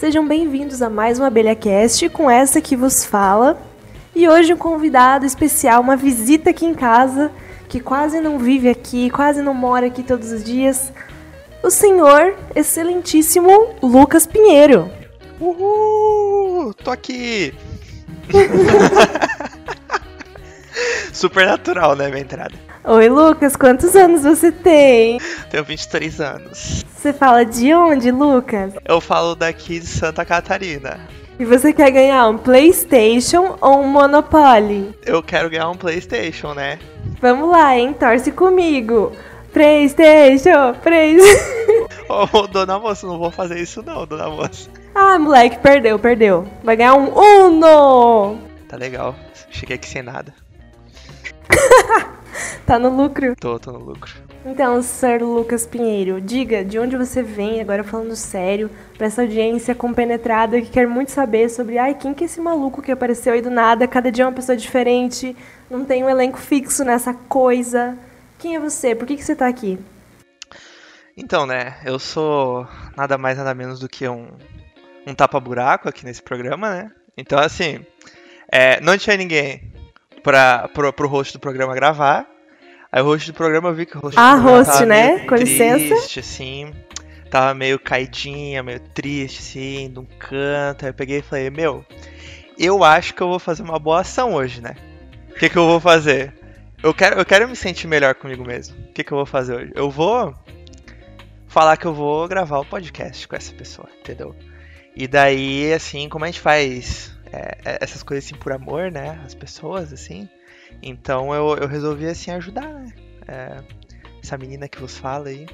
Sejam bem-vindos a mais um Abelha Cast com essa que vos fala. E hoje um convidado especial, uma visita aqui em casa, que quase não vive aqui, quase não mora aqui todos os dias. O senhor excelentíssimo Lucas Pinheiro. Uhul! Tô aqui! Super natural, né, minha entrada. Oi, Lucas, quantos anos você tem? Tenho 23 anos. Você fala de onde, Lucas? Eu falo daqui de Santa Catarina. E você quer ganhar um PlayStation ou um Monopoly? Eu quero ganhar um PlayStation, né? Vamos lá, hein? Torce comigo. PlayStation, PlayStation. Ô, oh, dona moça, não vou fazer isso não, dona moça. Ah, moleque, perdeu, perdeu. Vai ganhar um Uno. Tá legal. Cheguei aqui sem nada. tá no lucro? Tô, tô no lucro. Então, Sir Lucas Pinheiro, diga de onde você vem, agora falando sério, pra essa audiência compenetrada que quer muito saber sobre, ai, quem que é esse maluco que apareceu aí do nada, cada dia é uma pessoa diferente, não tem um elenco fixo nessa coisa. Quem é você? Por que, que você tá aqui? Então, né, eu sou nada mais nada menos do que um, um tapa-buraco aqui nesse programa, né? Então, assim, é, não tinha ninguém pra, pro, pro host do programa gravar. Aí o host do programa eu vi que o host ah, do programa host, tava né? meio Com triste, licença. assim. Tava meio caidinha, meio triste, assim, de um canto. Aí eu peguei e falei, meu, eu acho que eu vou fazer uma boa ação hoje, né? O que, que eu vou fazer? Eu quero, eu quero me sentir melhor comigo mesmo. O que, que eu vou fazer hoje? Eu vou falar que eu vou gravar o podcast com essa pessoa, entendeu? E daí, assim, como a gente faz é, essas coisas assim por amor, né? As pessoas, assim. Então eu, eu resolvi, assim, ajudar, né? É, essa menina que vos fala aí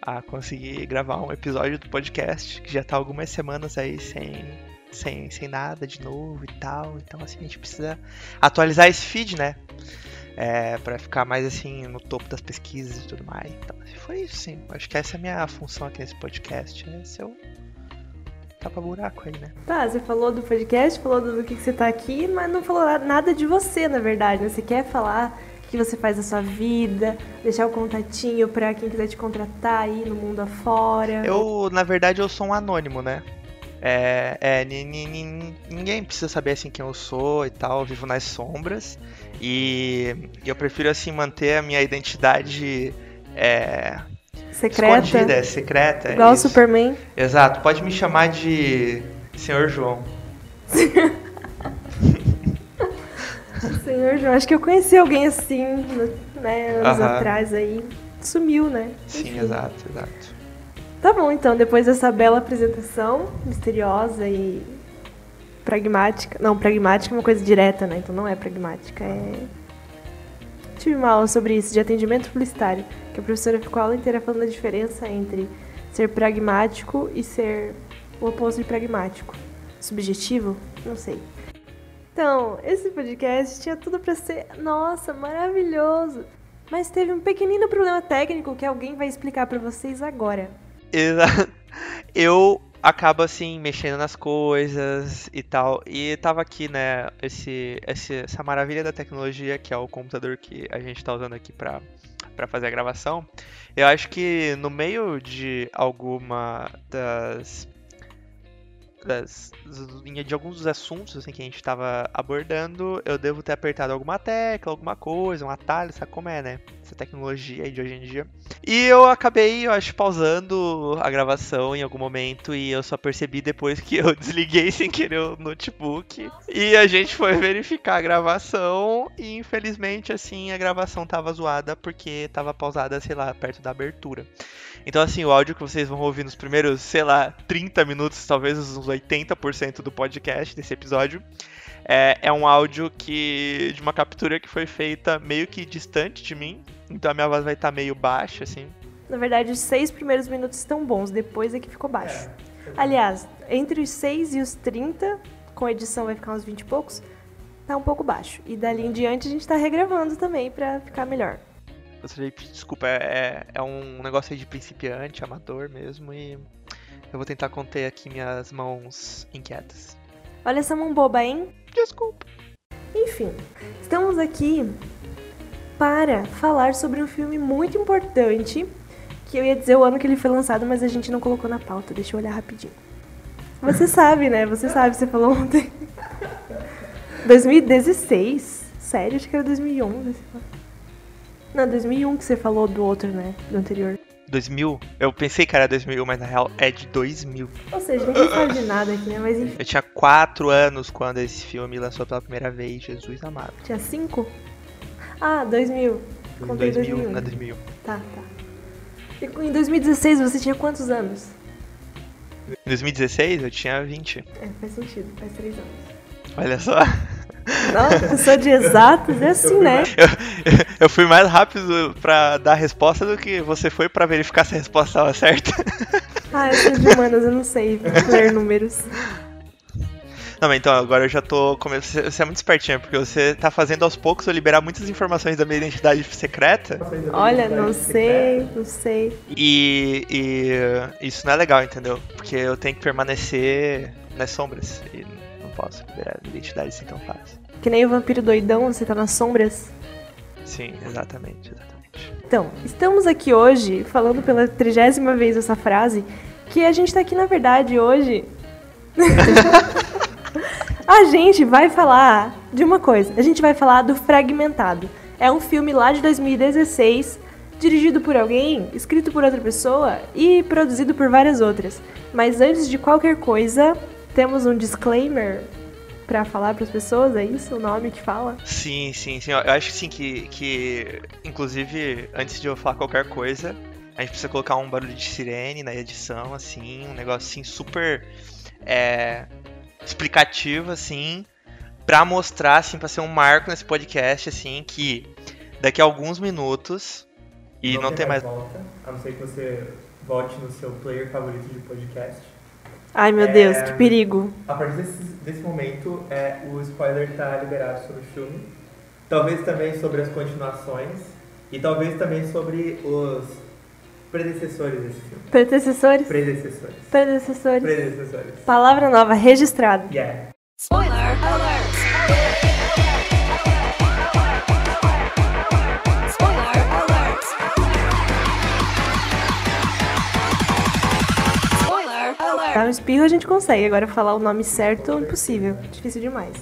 a conseguir gravar um episódio do podcast, que já tá algumas semanas aí sem, sem, sem nada de novo e tal. Então, assim, a gente precisa atualizar esse feed, né? É, para ficar mais assim no topo das pesquisas e tudo mais. Então, assim, foi isso, sim. Acho que essa é a minha função aqui nesse podcast. É ser o tapa-buraco aí, né? Tá, você falou do podcast, falou do que, que você tá aqui, mas não falou nada de você, na verdade. né? Você quer falar o que você faz da sua vida, deixar o contatinho pra quem quiser te contratar aí no mundo afora. Eu, na verdade, eu sou um anônimo, né? É, é, ni- ni- ni- ninguém precisa saber assim quem eu sou e tal, eu vivo nas sombras e eu prefiro assim manter a minha identidade é, Secreta. escondida, secreta. Igual isso. Superman. Exato, pode me chamar de Senhor João. Senhor João, acho que eu conheci alguém assim, né, anos Aham. atrás aí. Sumiu, né? Sim, Enfim. exato, exato. Tá bom, então, depois dessa bela apresentação, misteriosa e pragmática. Não, pragmática é uma coisa direta, né? Então não é pragmática, é. Tive uma aula sobre isso, de atendimento publicitário, que a professora ficou a aula inteira falando a diferença entre ser pragmático e ser o oposto de pragmático. Subjetivo? Não sei. Então, esse podcast tinha tudo pra ser, nossa, maravilhoso. Mas teve um pequenino problema técnico que alguém vai explicar pra vocês agora. Exato. Eu acabo assim mexendo nas coisas e tal. E tava aqui, né, esse, esse- essa maravilha da tecnologia que é o computador que a gente tá usando aqui pra, pra fazer a gravação. Eu acho que no meio de alguma das. Das, de alguns dos assuntos assim, que a gente estava abordando, eu devo ter apertado alguma tecla, alguma coisa, um atalho, sabe como é, né? Essa tecnologia aí de hoje em dia. E eu acabei, eu acho, pausando a gravação em algum momento e eu só percebi depois que eu desliguei sem querer o notebook. E a gente foi verificar a gravação e infelizmente, assim, a gravação tava zoada porque tava pausada, sei lá, perto da abertura. Então, assim, o áudio que vocês vão ouvir nos primeiros, sei lá, 30 minutos, talvez uns 80% do podcast desse episódio, é, é um áudio que de uma captura que foi feita meio que distante de mim. Então a minha voz vai estar meio baixa, assim. Na verdade, os seis primeiros minutos estão bons, depois é que ficou baixo. Aliás, entre os 6 e os 30, com edição vai ficar uns 20 e poucos, tá um pouco baixo. E dali em diante a gente tá regravando também pra ficar melhor. Desculpa, é, é um negócio aí de principiante, amador mesmo, e eu vou tentar conter aqui minhas mãos inquietas. Olha essa mão boba, hein? Desculpa. Enfim, estamos aqui para falar sobre um filme muito importante, que eu ia dizer o ano que ele foi lançado, mas a gente não colocou na pauta. Deixa eu olhar rapidinho. Você sabe, né? Você sabe, você falou ontem. 2016? Sério? Acho que era 2011. Não, 2001 que você falou do outro, né? Do anterior. 2000? Eu pensei que era 2000, mas na real é de 2000. Ou seja, ninguém sabe de nada aqui, né? Mas enfim. Eu tinha 4 anos quando esse filme lançou pela primeira vez, Jesus amado. Tinha 5? Ah, 2000. Contei 2000, 2001. na 2000. Tá, tá. E em 2016 você tinha quantos anos? Em 2016 eu tinha 20. É, faz sentido, faz 3 anos. Olha só. Nossa, eu sou de exatos, é assim, né? Eu fui mais rápido pra dar a resposta do que você foi pra verificar se a resposta estava certa. Ah, eu sou de humanas, eu não sei ler números. Não, mas então agora eu já tô. come- Você é muito espertinha, porque você tá fazendo aos poucos eu liberar muitas informações da minha identidade secreta. Olha, não sei, não sei. E, e isso não é legal, entendeu? Porque eu tenho que permanecer nas sombras. E posso liberar identidade assim tão fácil. Que nem o vampiro doidão, você tá nas sombras. Sim, exatamente, exatamente. Então, estamos aqui hoje falando pela trigésima vez essa frase, que a gente tá aqui, na verdade, hoje. a gente vai falar de uma coisa. A gente vai falar do Fragmentado. É um filme lá de 2016, dirigido por alguém, escrito por outra pessoa e produzido por várias outras. Mas antes de qualquer coisa, temos um disclaimer pra falar pras pessoas, é isso o nome que fala? Sim, sim, sim. Eu acho que sim, que, que inclusive, antes de eu falar qualquer coisa, a gente precisa colocar um barulho de sirene na edição, assim, um negócio assim super é, explicativo, assim, pra mostrar, assim, pra ser um marco nesse podcast, assim, que daqui a alguns minutos, e não, tem mais. volta, a não ser que você volte no seu player favorito de podcast. Ai meu É. Deus, que perigo. A partir desse, desse momento, é, o spoiler está liberado sobre o filme. Talvez também sobre as continuações. E talvez também sobre os predecessores desse filme. Predecessores? Predecessores. Predecessores. Predecessores. Palavra nova, registrado. Yeah. Spoiler alert! Dar um espirro a gente consegue, agora falar o nome certo é impossível. Difícil demais.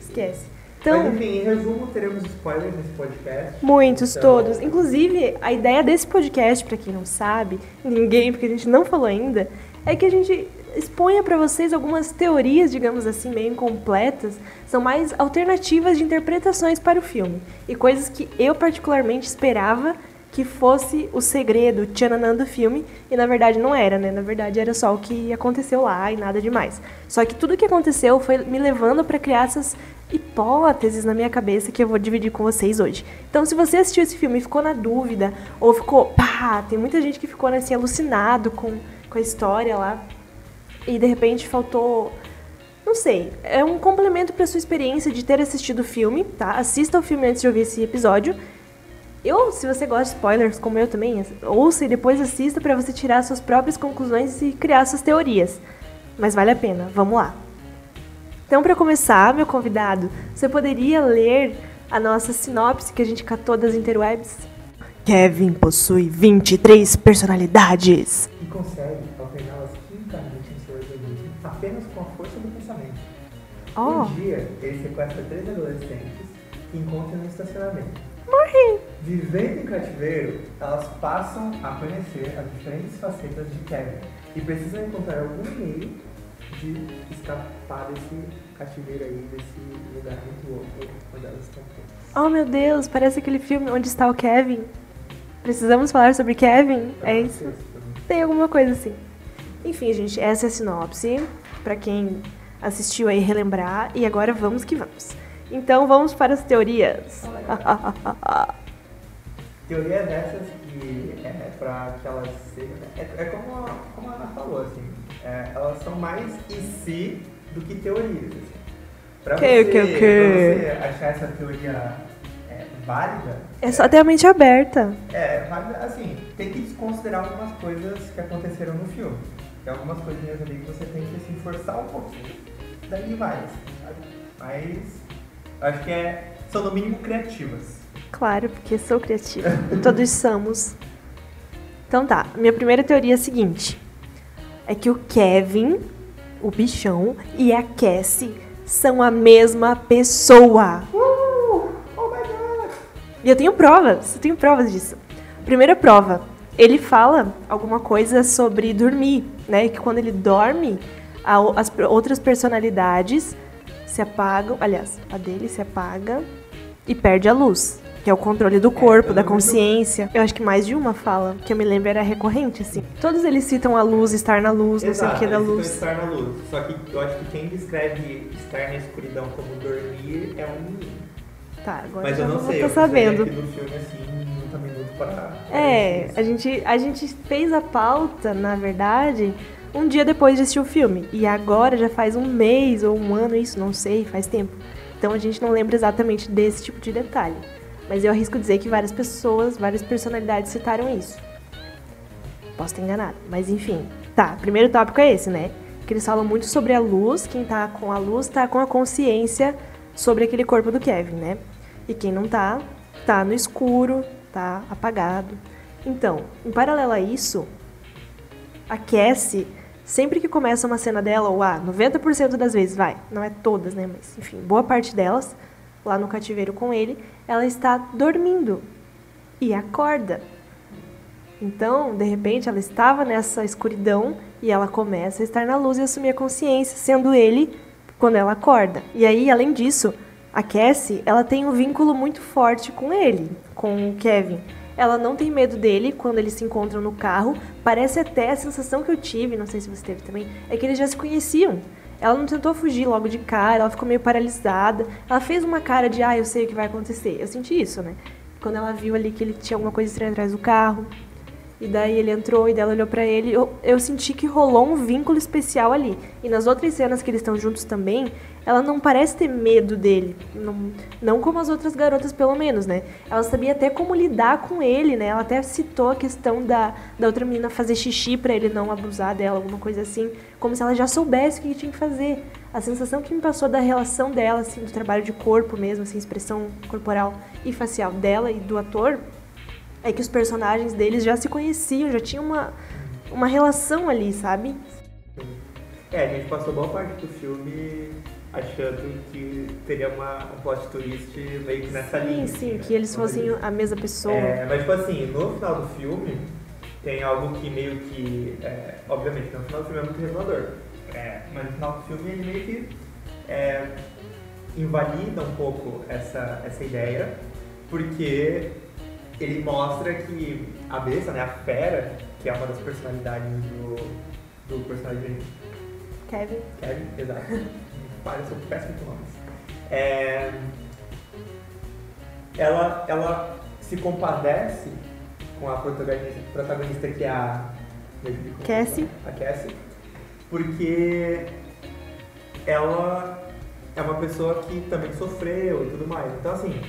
Esquece. Mas Então, enfim, em resumo, teremos spoilers nesse podcast. muitos, Então, todos. Inclusive, a ideia desse podcast, pra quem não sabe, ninguém, porque a gente não falou ainda, é que a gente exponha pra vocês algumas teorias, digamos assim, meio incompletas, são mais alternativas de interpretações para o filme. E coisas que eu particularmente esperava que fosse o segredo, o tchananã do filme, e na verdade não era, né? Na verdade era só o que aconteceu lá e nada demais. Só que tudo que aconteceu foi me levando para criar essas hipóteses na minha cabeça que eu vou dividir com vocês hoje. Então, se você assistiu esse filme e ficou na dúvida, ou ficou, pá, tem muita gente que ficou né, assim, alucinado com, com a história lá, e de repente faltou não sei, é um complemento para sua experiência de ter assistido o filme, tá? Assista o filme antes de ouvir esse episódio. Eu, se você gosta de spoilers, como eu também, ouça e depois assista para você tirar suas próprias conclusões e criar suas teorias. Mas vale a pena, vamos lá. Então, para começar, meu convidado, você poderia ler a nossa sinopse que a gente catou das interwebs? Kevin possui 23 personalidades. E consegue alterná-las quimicamente em seu organismo apenas com a força do pensamento. Oh, Um dia, ele sequestra três adolescentes e encontra no estacionamento. Morri. Vivendo em cativeiro, elas passam a conhecer as diferentes facetas de Kevin e precisam encontrar algum meio de escapar desse cativeiro aí, desse lugar muito louco onde elas estão presas. Oh meu Deus, parece aquele filme onde está o Kevin. Precisamos falar sobre Kevin? É isso? Tem alguma coisa assim. Enfim, gente, essa é a sinopse. Pra quem assistiu aí relembrar. E agora vamos que vamos. Então vamos para as teorias. Teoria dessas que é pra que elas sejam. É, é como, a, como a Ana falou, assim. é, elas são mais e se do que teorias. Assim. Pra, Que, você, que, que? pra você achar essa teoria é, válida, é só ter a mente aberta. é, válida, assim, tem que desconsiderar algumas coisas que aconteceram no filme. Tem algumas coisinhas ali que você tem que se forçar um pouquinho, daí vai, assim? Mas acho que é, são no mínimo criativas. Claro, porque sou criativa. Todos somos. Então tá, minha primeira teoria é a seguinte. É que o Kevin o bichão e a Cassie são a mesma pessoa. Uh! Oh my god! E eu tenho provas, eu tenho provas disso. Primeira prova, ele fala alguma coisa sobre dormir, né? Que quando ele dorme, as outras personalidades se apagam, aliás, a dele se apaga e perde a luz, que é o controle do corpo, eu da do- consciência. Eu acho que mais de uma fala, que eu me lembro era recorrente, assim. Todos eles citam a luz, estar na luz, não sei o que da luz. estar na luz. Só que eu acho que quem descreve estar na escuridão como dormir é um menino. Tá, agora Mas eu não sei, tô eu sabendo. no filme, assim, minuto a minuto para... É, a gente, a gente fez a pauta, na verdade, um dia depois de assistir o filme. E agora já faz um mês ou um ano, isso, não sei, faz tempo. Então a gente não lembra exatamente desse tipo de detalhe. Mas eu arrisco dizer que várias pessoas, várias personalidades citaram isso. Posso estar enganado, mas enfim. Tá, primeiro tópico é esse, né? Que eles falam muito sobre a luz, quem tá com a luz tá com a consciência sobre aquele corpo do Kevin, né? E quem não tá, tá no escuro, tá apagado. Então, em paralelo a isso, a Cassie, sempre que começa uma cena dela, ou ah, 90% das vezes, vai, não é todas, né, mas enfim, boa parte delas, lá no cativeiro com ele, ela está dormindo e acorda. Então, de repente, ela estava nessa escuridão e ela começa a estar na luz e assumir a consciência, sendo ele quando ela acorda. E aí, além disso, a Cassie, ela tem um vínculo muito forte com ele, com o Kevin. Ela não tem medo dele quando eles se encontram no carro. Parece até a sensação que eu tive, não sei se você teve também, é que eles já se conheciam. Ela não tentou fugir logo de cara, ela ficou meio paralisada. Ela fez uma cara de, ah, eu sei o que vai acontecer. Eu senti isso, né? Quando ela viu ali que ele tinha alguma coisa estranha atrás do carro. E daí ele entrou e dela olhou pra ele. Eu, eu senti que rolou um vínculo especial ali. E nas outras cenas que eles estão juntos também, ela não parece ter medo dele. Não, não como as outras garotas, pelo menos, né? Ela sabia até como lidar com ele, né? Ela até citou a questão da, da outra menina fazer xixi pra ele não abusar dela, alguma coisa assim. Como se ela já soubesse o que tinha que fazer. A sensação que me passou da relação dela, assim, do trabalho de corpo mesmo, assim, expressão corporal e facial dela e do ator, é que os personagens deles já se conheciam, já tinha uma, uma relação ali, sabe? É, a gente passou boa parte do filme achando que teria uma, um plot twist meio que nessa linha. Sim, sim, né? que eles fossem a mesma pessoa. É, mas tipo assim, no final do filme tem algo que meio que. é, obviamente, no final do filme é muito revelador. É, mas no final do filme ele meio que é, invalida um pouco essa, essa ideia, porque ele mostra que a besta, né, a fera, que é uma das personalidades do, do personagem Kevin. Kevin, exato. Para, eu sou péssimo com nomes. É, ela, ela se compadece com a protagonista, protagonista que é a. Cassie. A Cassie. Porque ela é uma pessoa que também sofreu e tudo mais. Então, assim,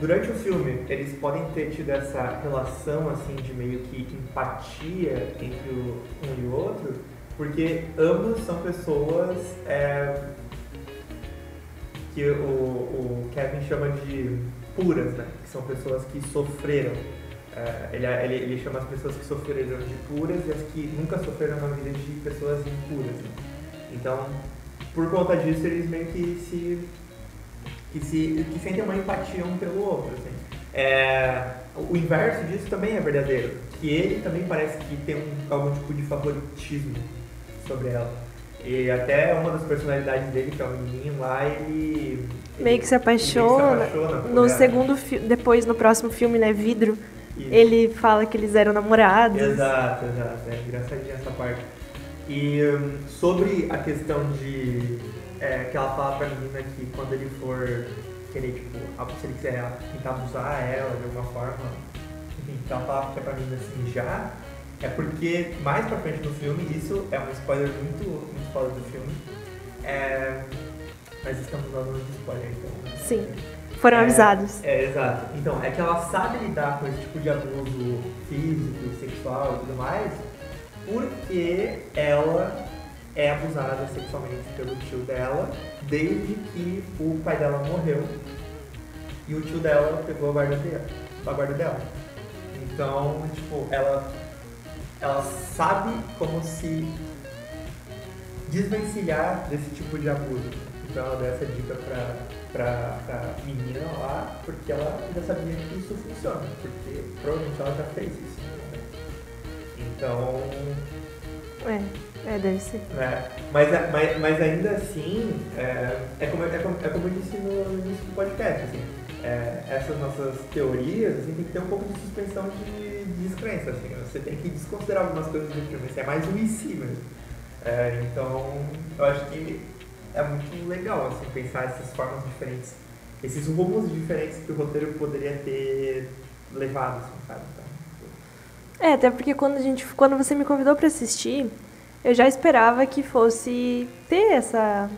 durante o filme, eles podem ter tido essa relação, assim, de meio que empatia entre o, um e o outro, porque ambos são pessoas é, que o, o Kevin chama de puras, né? Que são pessoas que sofreram. É, ele, ele, ele chama as pessoas que sofreram de puras e as que nunca sofreram na vida de pessoas impuras. né? Então, por conta disso, eles meio que se que, se, que sentem uma empatia um pelo outro. Assim. É, o inverso disso também é verdadeiro, que ele também parece que tem um, algum tipo de favoritismo sobre ela. E até uma das personalidades dele, que é o menininho lá, ele. Meio que se apaixona. que se apaixona No ela. segundo filme, depois no próximo filme, né, Vidro, Isso. ele fala que eles eram namorados. Exato, exato. É engraçadinha essa parte. E hum, sobre a questão de. É, que ela fala pra menina que quando ele for querer, tipo, se ele quiser tentar abusar ela de alguma forma, enfim, que ela fala que é pra menina assim já, é porque mais pra frente no filme, isso é um spoiler muito, muito spoiler do filme. É, mas estamos dando um spoiler então. Sim. Foram É, avisados. É, exato. Então, é que ela sabe lidar com esse tipo de abuso físico, sexual e tudo mais, porque ela é abusada sexualmente pelo tio dela desde que o pai dela morreu e o tio dela pegou a guarda dela. A guarda dela. Então, tipo, ela, ela sabe como se desvencilhar desse tipo de abuso. Então ela deu essa dica pra, pra, pra menina lá, porque ela já sabia que isso funciona, porque provavelmente ela já fez isso. né? Então, É, é, deve ser. né? Mas, a- mas, mas ainda assim, é, é, como, é, como, é como eu disse no início do podcast, assim, é, essas nossas teorias assim, tem que ter um pouco de suspensão de, de descrença. Assim, você tem que desconsiderar algumas coisas do filme. Assim, é mais um e si mesmo. É, então, eu acho que é muito legal assim, pensar essas formas diferentes, esses rumos diferentes que o roteiro poderia ter levado, assim, sabe? Então, É, até porque quando a gente, quando você me convidou pra assistir, eu já esperava que fosse ter essa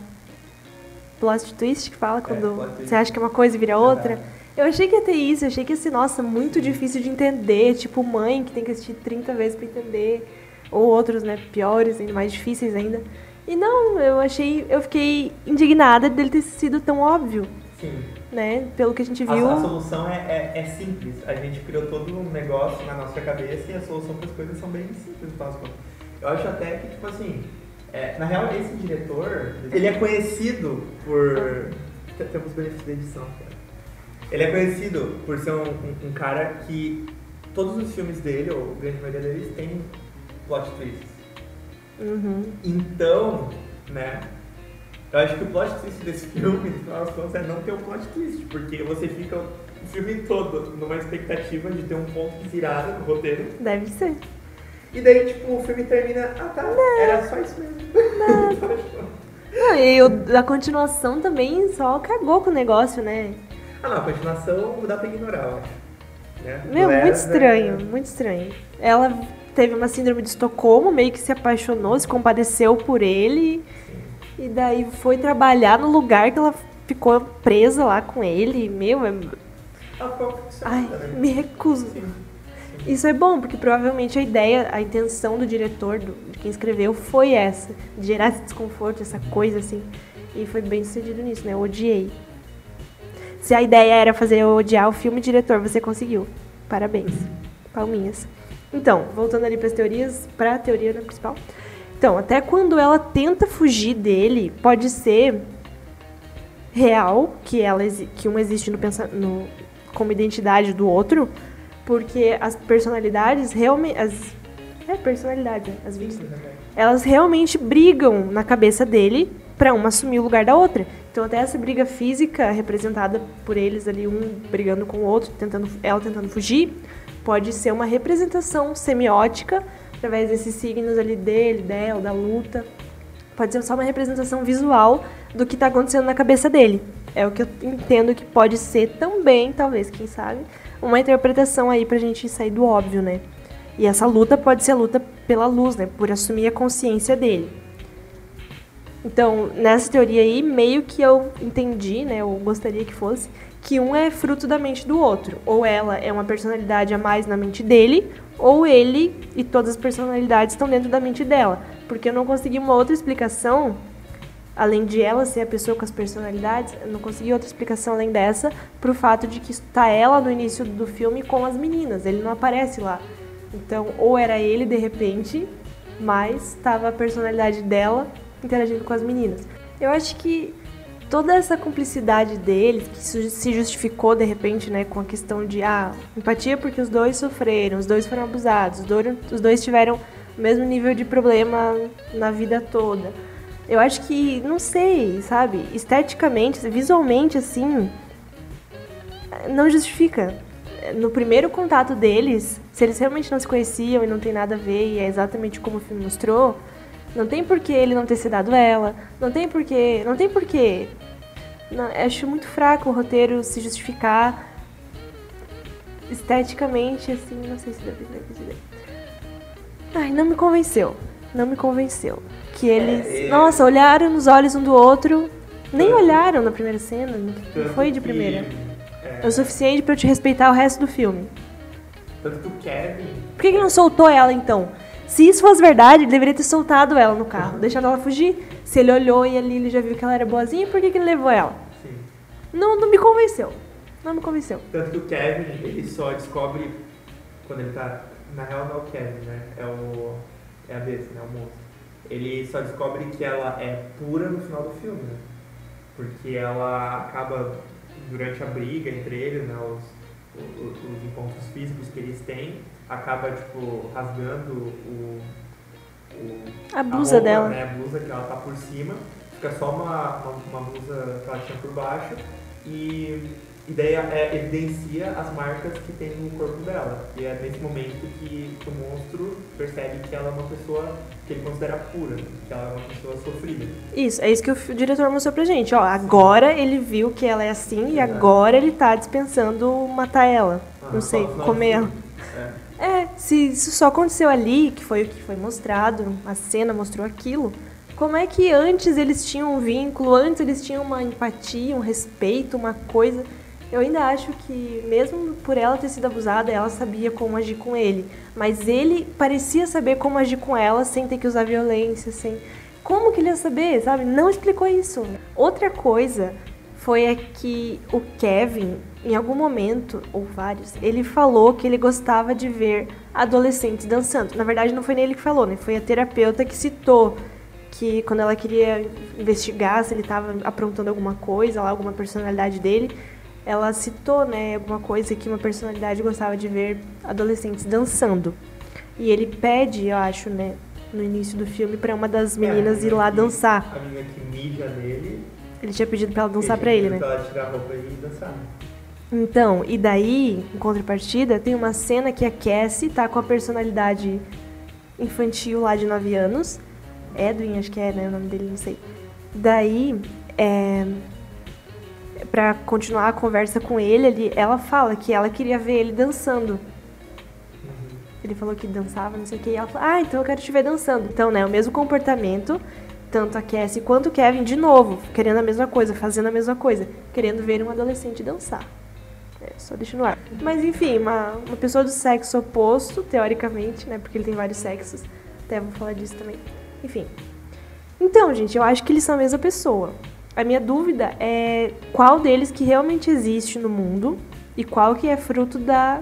plot twist que fala quando plot twist. você acha que é uma coisa e vira outra. Verdade. Eu achei que ia ter isso, eu achei que ia ser, nossa, muito difícil de entender, tipo mãe que tem que assistir 30 vezes pra entender, ou outros, né, piores, ainda mais difíceis ainda. E não, eu achei, eu fiquei indignada dele ter sido tão óbvio, sim. né, pelo que a gente A, viu. a solução é, é, é simples. A gente criou todo um negócio na nossa cabeça e a solução para as coisas são bem simples, no. Eu acho até que, tipo assim, é, na real, esse diretor, ele é conhecido por. Temos benefício da edição, cara. Ele é conhecido por ser um, um- um cara que todos os filmes dele, ou a grande maioria deles, tem plot twists. Uhum. Então, né? Eu acho que o plot twist desse filme, no final das contas, é não ter o plot twist, porque você fica o filme todo numa expectativa de ter um ponto de virada no roteiro. Deve ser. E daí, tipo, o filme termina, ah tá, era só isso mesmo. Então, tipo, Não, e a continuação também só cagou com o negócio, né? ah não, a continuação dá pra ignorar, eu acho. Né? Meu, Leva- muito estranho, muito estranho. Ela teve uma síndrome de Estocolmo, meio que se apaixonou, se compadeceu por ele. E daí foi trabalhar no lugar que ela ficou presa lá com ele. Meu, é... Ai, né? me recuso. Sim. Isso é bom, porque provavelmente a ideia, a intenção do diretor, do, de quem escreveu, foi essa. De gerar esse desconforto, essa coisa assim. E foi bem sucedido nisso, né? Eu odiei. Se a ideia era fazer eu odiar o filme, diretor, você conseguiu. Parabéns. Palminhas. Então, voltando ali para as teorias, para a teoria né, principal. Então, até quando ela tenta fugir dele, pode ser real que ela que um existe no, no como identidade do outro, porque as personalidades realmente as é personalidade, né? as vítimas elas realmente brigam na cabeça dele pra uma assumir o lugar da outra. Então até essa briga física representada por eles ali um brigando com o outro, tentando ela tentando fugir, pode ser uma representação semiótica através desses signos ali dele, dela, da luta. Pode ser só uma representação visual do que está acontecendo na cabeça dele. É o que eu entendo que pode ser também, talvez, quem sabe, uma interpretação aí pra gente sair do óbvio, né? E essa luta pode ser a luta pela luz, né? Por assumir a consciência dele. Então, nessa teoria aí, meio que eu entendi, né? Eu gostaria que fosse, que um é fruto da mente do outro. Ou ela é uma personalidade a mais na mente dele, ou ele e todas as personalidades estão dentro da mente dela. Porque eu não consegui uma outra explicação, além de ela ser a pessoa com as personalidades, eu não consegui outra explicação além dessa, pro fato de que está ela no início do filme com as meninas. Ele não aparece lá. Então, ou era ele de repente, mas estava a personalidade dela interagindo com as meninas. Eu acho que toda essa cumplicidade deles, que se justificou de repente, né, com a questão de ah, empatia porque os dois sofreram, os dois foram abusados, os dois, os dois tiveram o mesmo nível de problema na vida toda. Eu acho que, não sei, sabe, esteticamente, visualmente assim, não justifica. No primeiro contato deles, se eles realmente não se conheciam e não tem nada a ver, e é exatamente como o filme mostrou, não tem por que ele não ter se dado ela, não tem por que. Não tem por que. Não, acho muito fraco o roteiro se justificar esteticamente, assim, não sei se deu pra entender. Ai, não me convenceu. Não me convenceu. Que eles, É, é- nossa, olharam nos olhos um do outro, nem olharam na primeira cena, não foi de primeira. É, o suficiente pra eu te respeitar o resto do filme. Tanto que o Kevin. Por que, que não soltou ela então? Se isso fosse verdade, ele deveria ter soltado ela no carro, deixado ela fugir. Se ele olhou e ali ele já viu que ela era boazinha, por que, que ele levou ela? Sim. Não, não me convenceu. Não me convenceu. Tanto que o Kevin, ele só descobre quando ele tá. Na real não é o Kevin, né? É o. É a besta, né? O monstro. Ele só descobre que ela é pura no final do filme, né? Porque ela acaba, durante a briga entre eles, né, os, os, os encontros físicos que eles têm, acaba, tipo, rasgando o... o A blusa roupa, dela. Né, a blusa que ela tá por cima, fica só uma, uma, uma blusa que ela tinha por baixo e, e daí é, evidencia as marcas que tem no corpo dela. E é nesse momento que o monstro percebe que ela é uma pessoa que ele considera pura, que ela é uma pessoa sofrida. Isso, é isso que o diretor mostrou pra gente. Ó, agora ele viu que ela é assim e agora ele tá dispensando matar ela. Ah, Não sei, comer ela. É. É, se isso só aconteceu ali, que foi o que foi mostrado, a cena mostrou aquilo, como é que antes eles tinham um vínculo, antes eles tinham uma empatia, um respeito, uma coisa. Eu ainda acho que, mesmo por ela ter sido abusada, ela sabia como agir com ele. Mas ele parecia saber como agir com ela sem ter que usar violência, sem. Como que ele ia saber, sabe? Não explicou isso. Outra coisa foi é que o Kevin, em algum momento, ou vários, ele falou que ele gostava de ver adolescentes dançando. Na verdade, não foi nem ele que falou, né? Foi a terapeuta que citou que quando ela queria investigar se ele estava aprontando alguma coisa, lá, alguma personalidade dele, ela citou, né, alguma coisa que uma personalidade gostava de ver adolescentes dançando. E ele pede, eu acho, né, no início do filme, para uma das meninas É, ir lá que- dançar. A menina que mija nele. Ele tinha pedido para ela dançar pra ele, né? Pra ela tirar a roupa e dançar. Então, e daí, em contrapartida, tem uma cena que a Cassie tá com a personalidade infantil lá de 9 anos. Edwin, acho que é, né, o nome dele, não sei. Daí, é, pra continuar a conversa com ele, ali, ela fala que ela queria ver ele dançando. Ele falou que dançava, não sei o que, e ela falou, ah, então eu quero te ver dançando. Então, né, o mesmo comportamento, tanto a Cassie quanto o Kevin, de novo, querendo a mesma coisa, fazendo a mesma coisa, querendo ver um adolescente dançar. É, só deixa no ar. Mas enfim, uma, uma pessoa do sexo oposto, teoricamente, né? Porque ele tem vários sexos. Até vou falar disso também. Enfim. Então, gente, eu acho que eles são a mesma pessoa. A minha dúvida é qual deles que realmente existe no mundo e qual que é fruto da,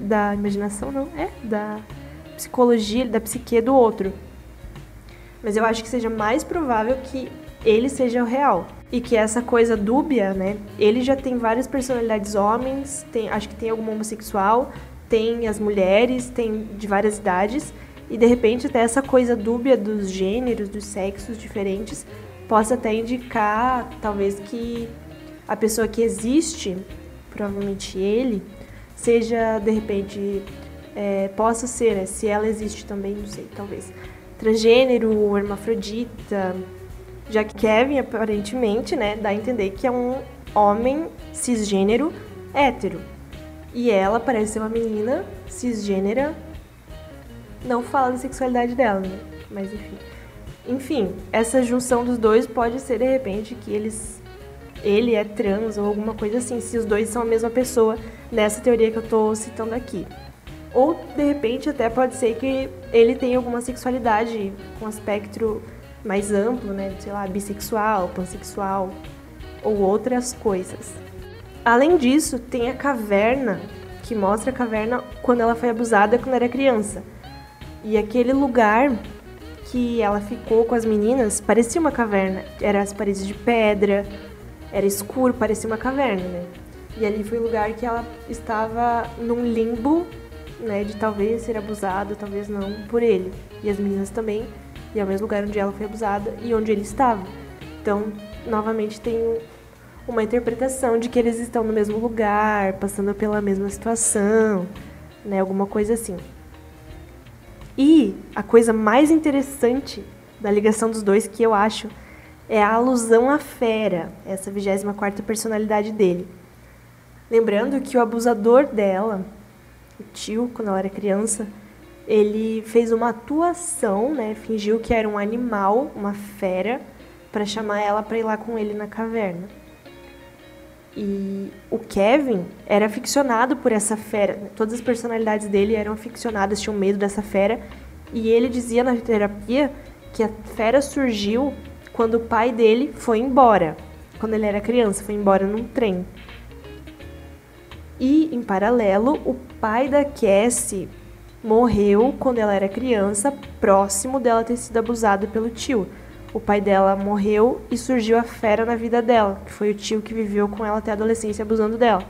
da imaginação, não? É, da psicologia, da psique do outro. Mas eu acho que seja mais provável que ele seja o real. E que essa coisa dúbia, né? Ele já tem várias personalidades homens, tem, acho que tem alguma homossexual, tem as mulheres, tem de várias idades. E de repente até essa coisa dúbia dos gêneros, dos sexos diferentes, possa até indicar, talvez, que a pessoa que existe, provavelmente ele, seja de repente. é, possa ser, né? Se ela existe também, não sei, talvez transgênero, hermafrodita, já que Kevin aparentemente, né, dá a entender que é um homem cisgênero hétero. E ela parece ser uma menina cisgênera, não fala da sexualidade dela, né? Mas enfim. Enfim, essa junção dos dois pode ser de repente que eles ele é trans ou alguma coisa assim, se os dois são a mesma pessoa nessa teoria que eu tô citando aqui. Ou, de repente, até pode ser que ele tenha alguma sexualidade com um espectro mais amplo, né? Sei lá, bissexual, pansexual ou outras coisas. Além disso, tem a caverna, que mostra a caverna quando ela foi abusada quando era criança. E aquele lugar que ela ficou com as meninas parecia uma caverna. Era as paredes de pedra, era escuro, parecia uma caverna, né? E ali foi o lugar que ela estava num limbo né, de talvez ser abusada, talvez não, por ele. E as meninas também. E é o mesmo lugar onde ela foi abusada e onde ele estava. Então, novamente, tem um- uma interpretação de que eles estão no mesmo lugar, passando pela mesma situação, né, alguma coisa assim. E a coisa mais interessante da ligação dos dois, que eu acho, é a alusão à fera, essa 24ª personalidade dele. Lembrando que o abusador dela, o tio, quando ela era criança, ele fez uma atuação, né? Fingiu que era um animal, uma fera, para chamar ela para ir lá com ele na caverna. E o Kevin era aficionado por essa fera. Todas as personalidades dele eram aficionadas, tinham medo dessa fera. E ele dizia na terapia que a fera surgiu quando o pai dele foi embora. Quando ele era criança, foi embora num trem. E, em paralelo, o pai da Cassie morreu quando ela era criança, próximo dela ter sido abusada pelo tio. O pai dela morreu e surgiu a fera na vida dela, que foi o tio que viveu com ela até a adolescência abusando dela.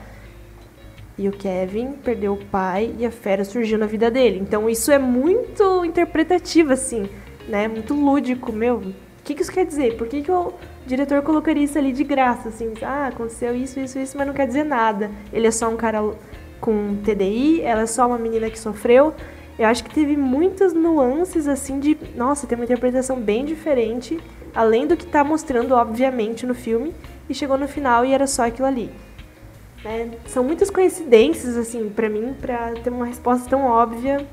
E o Kevin perdeu o pai e a fera surgiu na vida dele. Então isso é muito interpretativo, assim, né? Muito lúdico, meu. O que, que isso quer dizer? Por que, que o diretor colocaria isso ali de graça, assim? Ah, aconteceu isso, isso, isso, mas não quer dizer nada. Ele é só um cara com TDI, ela é só uma menina que sofreu. Eu acho que teve muitas nuances, assim, de... Nossa, tem uma interpretação bem diferente, além do que tá mostrando, obviamente, no filme. E chegou no final e era só aquilo ali. né? São muitas coincidências, assim, pra mim, pra ter uma resposta tão óbvia.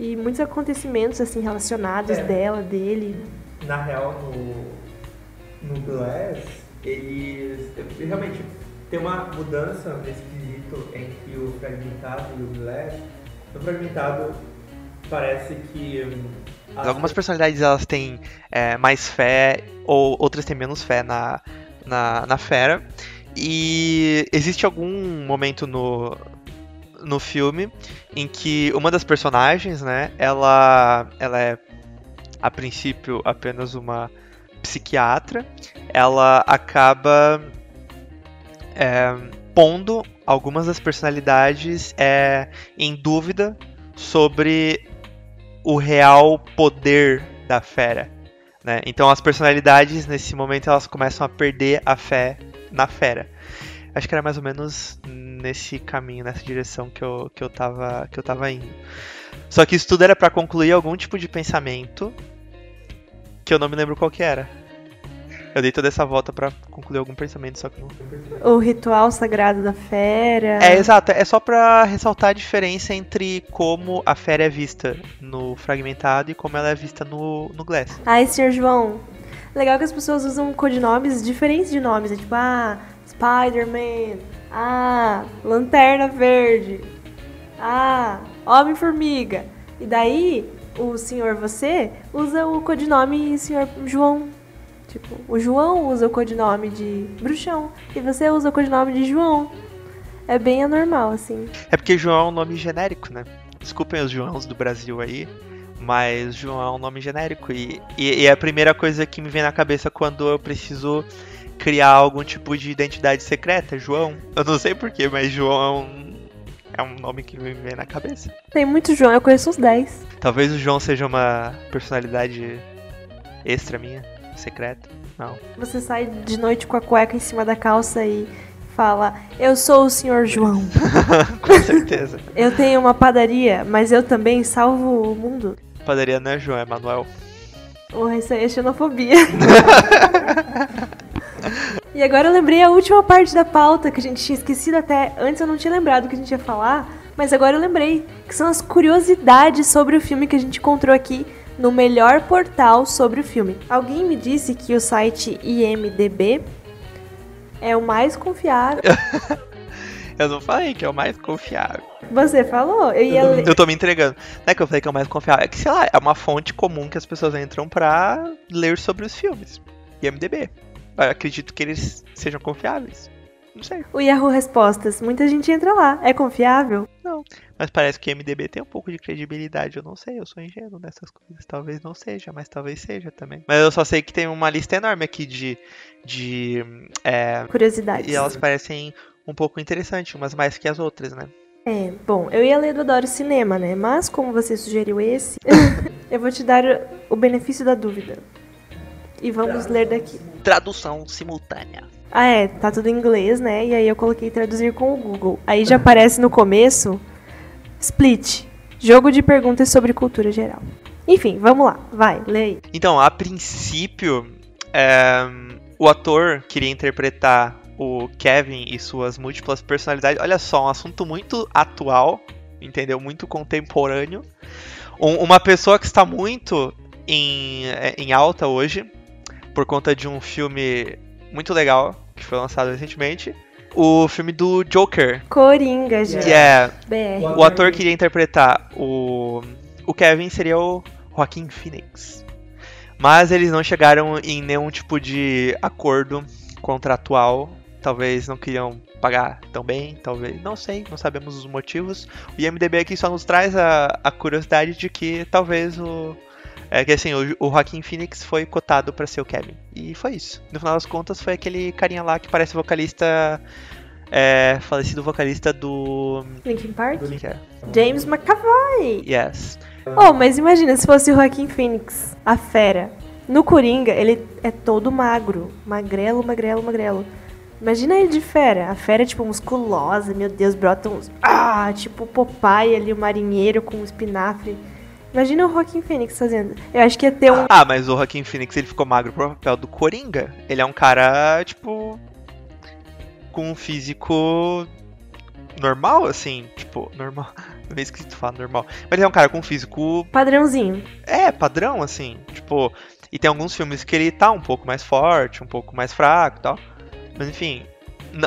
E muitos acontecimentos, assim, relacionados É. dela, dele. Na real, no, no Glass, eles realmente tem uma mudança nesse quesito entre o fragmentado e o Glass. No fragmentado, parece que. hum, as- Algumas personalidades elas têm é, mais fé, ou outras têm menos fé na, na, na fera. E existe algum momento no, no filme em que uma das personagens, né, ela, ela é a princípio apenas uma psiquiatra, ela acaba é, pondo algumas das personalidades é, em dúvida sobre o real poder da fera. Né? Então as personalidades nesse momento elas começam a perder a fé na fera. Acho que era mais ou menos nesse caminho, nessa direção que eu, que eu, tava, que eu tava indo. Só que isso tudo era pra concluir algum tipo de pensamento que eu não me lembro qual que era. Eu dei toda essa volta pra concluir algum pensamento, só que não. O ritual sagrado da fera. É, exato. É só pra ressaltar a diferença entre como a fera é vista no fragmentado e como ela é vista no, no Glass. Ai, senhor João. Legal que as pessoas usam codinomes diferentes de nomes. É tipo, ah, Spider-Man. Ah, Lanterna Verde. Ah, Homem-Formiga. E daí, o senhor você usa o codinome senhor João. Tipo, o João usa o codinome de Bruxão. E você usa o codinome de João. É bem anormal, assim. É porque João é um nome genérico, né? Desculpem os Joãos do Brasil aí, mas João é um nome genérico. E, e, e é a primeira coisa que me vem na cabeça quando eu preciso criar algum tipo de identidade secreta, João. Eu não sei porquê, mas João é um, é um nome que me vem na cabeça. Tem muito João, eu conheço uns 10. Talvez o João seja uma personalidade extra minha, secreta. Não. Você sai de noite com a cueca em cima da calça e fala: Eu sou o senhor João. Com certeza. Eu tenho uma padaria, mas eu também salvo o mundo. Padaria não é João, é Manuel. Porra, isso aí é xenofobia. e agora eu lembrei a última parte da pauta que a gente tinha esquecido até. Antes eu não tinha lembrado o que a gente ia falar, mas agora eu lembrei. Que são as curiosidades sobre o filme que a gente encontrou aqui no melhor portal sobre o filme. Alguém me disse que o site IMDB é o mais confiável. Eu não falei que é o mais confiável. Você falou? Eu ia ler. Eu tô me entregando. Não é que eu falei que é o mais confiável. É que, sei lá, é uma fonte comum que as pessoas entram pra ler sobre os filmes. IMDB. Eu acredito que eles sejam confiáveis. Não sei. O Yahoo Respostas. Muita gente entra lá. É confiável? Mas parece que o IMDB tem um pouco de credibilidade. Eu não sei, eu sou ingênuo nessas coisas. Talvez não seja, mas talvez seja também. Mas eu só sei que tem uma lista enorme aqui de. de é, Curiosidades. e elas parecem um pouco interessantes, umas mais que as outras, né? É, bom, eu ia ler do Adoro Cinema, né? Mas como você sugeriu esse, eu vou te dar o benefício da dúvida. E vamos ler daqui. Tradução simultânea. Ah, é, tá tudo em inglês, né? E aí eu coloquei traduzir com o Google. Aí já aparece no começo Split, jogo de perguntas sobre cultura geral. Enfim, vamos lá, vai, lê aí. Então, a princípio, é, o ator queria interpretar o Kevin e suas múltiplas personalidades. Olha só, um assunto muito atual, entendeu? Muito contemporâneo. Um- uma pessoa que está muito em, é, em alta hoje, por conta de um filme muito legal que foi lançado recentemente. O filme do Joker, Coringa, gente. que é BR. o ator queria interpretar o, o Kevin seria o Joaquin Phoenix. Mas eles não chegaram em nenhum tipo de acordo contratual. Talvez não queriam pagar tão bem, talvez. Não sei, não sabemos os motivos. O IMDB aqui só nos traz a, a curiosidade de que talvez o. É que assim, o, o Joaquin Phoenix foi cotado pra ser o Kevin. E foi isso. No final das contas, foi aquele carinha lá que parece vocalista. É, falecido vocalista do. Linkin Park? do Link- é. James McAvoy. Yes. Oh, mas imagina se fosse o Joaquin Phoenix, a fera. No Coringa, ele é todo magro. Magrelo, magrelo, magrelo. Imagina ele de fera. A fera é, tipo, musculosa. Meu Deus, brota uns... Ah, tipo Popeye ali, o marinheiro com o espinafre. Imagina o Joaquin Phoenix fazendo. Eu acho que ia ter um... Ah, mas o Joaquin Phoenix ele ficou magro pro papel do Coringa. Ele é um cara, tipo. com um físico normal, assim. Tipo, normal. É meio esquisito falar normal. Mas ele é um cara com um físico. Padrãozinho. É, padrão, assim. Tipo. E tem alguns filmes que ele tá um pouco mais forte, um pouco mais fraco e tal. Mas enfim.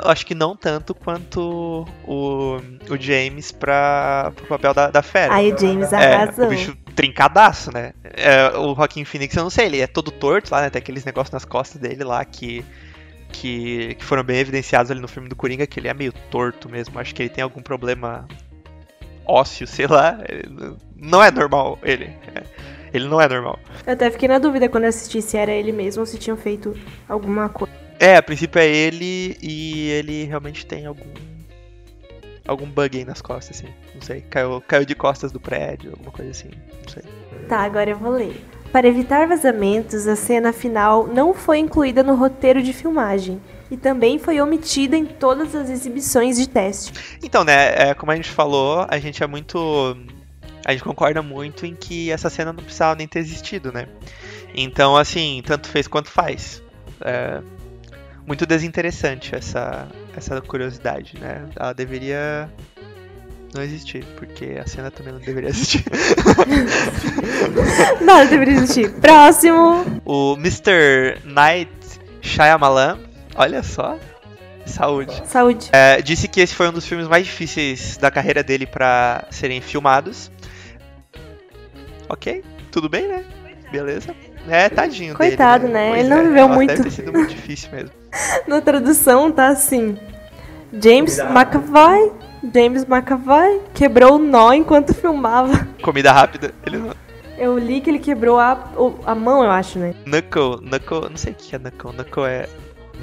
Acho que não tanto quanto o, o James pra, pro papel da, da fera. Aí, James É, arrasou. o bicho trincadaço, né? É, o Joaquin Phoenix, eu não sei, ele é todo torto lá, né? Tem aqueles negócios nas costas dele lá que, que, que foram bem evidenciados ali no filme do Coringa, que ele é meio torto mesmo. Acho que ele tem algum problema ósseo, sei lá. Não é normal, ele. É, Ele não é normal. Eu até fiquei na dúvida quando eu assisti se era ele mesmo ou se tinham feito alguma coisa. É, a princípio é ele e ele realmente tem algum. Algum bug aí nas costas, assim. Não sei. Caiu, caiu de costas do prédio, alguma coisa assim. Não sei. Tá, agora eu vou ler. Para evitar vazamentos, a cena final não foi incluída no roteiro de filmagem e também foi omitida em todas as exibições de teste. Então, né, é, como a gente falou, a gente é muito. A gente concorda muito em que essa cena não precisava nem ter existido, né? Então, assim, tanto fez quanto faz. É muito desinteressante essa, essa curiosidade, né? Ela deveria não existir, porque a cena também não deveria existir. Nada deveria existir. Próximo! o Mr. Night Shyamalan, olha só, saúde. Saúde. É, disse que esse foi um dos filmes mais difíceis da carreira dele pra serem filmados. Ok, tudo bem, né? Beleza. É, tadinho Coitado, dele, né? Pois Ele não é, viveu muito. Deve ter sido muito difícil mesmo. Na tradução tá assim: James. McAvoy. James McAvoy quebrou o nó enquanto filmava. Comida rápida. Ele não... Eu li que ele quebrou a, a mão, eu acho, né? Knuckle, knuckle, não sei o que é knuckle. Knuckle é.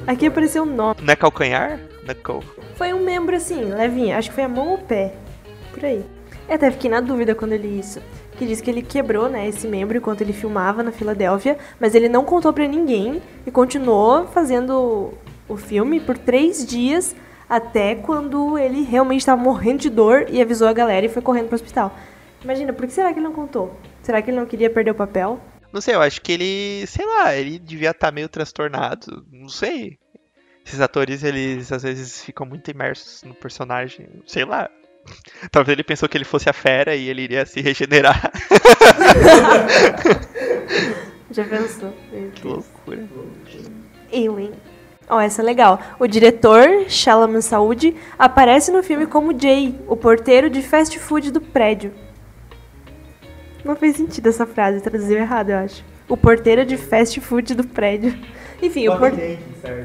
Aqui apareceu o nó. Não é calcanhar? Knuckle. Foi um membro assim, levinho. Acho que foi a mão ou o pé. Por aí. Eu até fiquei na dúvida quando eu li isso. Que diz que ele quebrou, né, esse membro enquanto ele filmava na Filadélfia, mas ele não contou pra ninguém e continuou fazendo o filme por três dias até quando ele realmente estava morrendo de dor e avisou a galera e foi correndo pro hospital. Imagina, por que será que ele não contou? Será que ele não queria perder o papel? Não sei, eu acho que ele, sei lá, ele devia estar meio transtornado. Não sei. Esses atores, eles às vezes ficam muito imersos no personagem. Sei lá. Talvez ele pensou que ele fosse a fera e ele iria se regenerar. Já pensou? Que loucura. Alien. Ó, essa é legal. O diretor, Shalaman Saúde, aparece no filme como Jay, o porteiro de fast food do prédio. Não fez sentido essa frase, traduziu errado, eu acho. O porteiro de fast food do prédio. Enfim, o, por-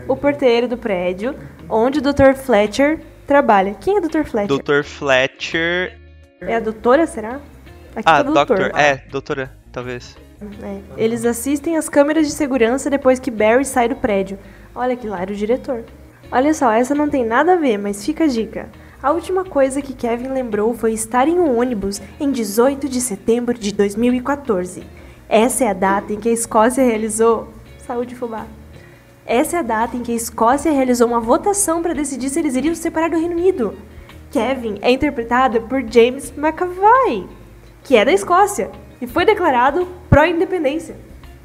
o porteiro do prédio, onde o Dr. Fletcher trabalha. Quem é o Dr. Fletcher? Dr. Fletcher. É a doutora, será? Aqui Ah, tá doutor. Doctor. É, doutora, talvez. É. Eles assistem às câmeras de segurança depois que Barry sai do prédio. Olha que lá era o diretor. Olha só, essa não tem nada a ver, mas fica a dica. A última coisa que Kevin lembrou foi estar em um ônibus em 18 de setembro de 2014. Essa é a data em que a Escócia realizou. Saúde, fubá. Essa é a data em que a Escócia realizou uma votação para decidir se eles iriam se separar do Reino Unido. Kevin é interpretado por James McAvoy, que é da Escócia e foi declarado pró-independência.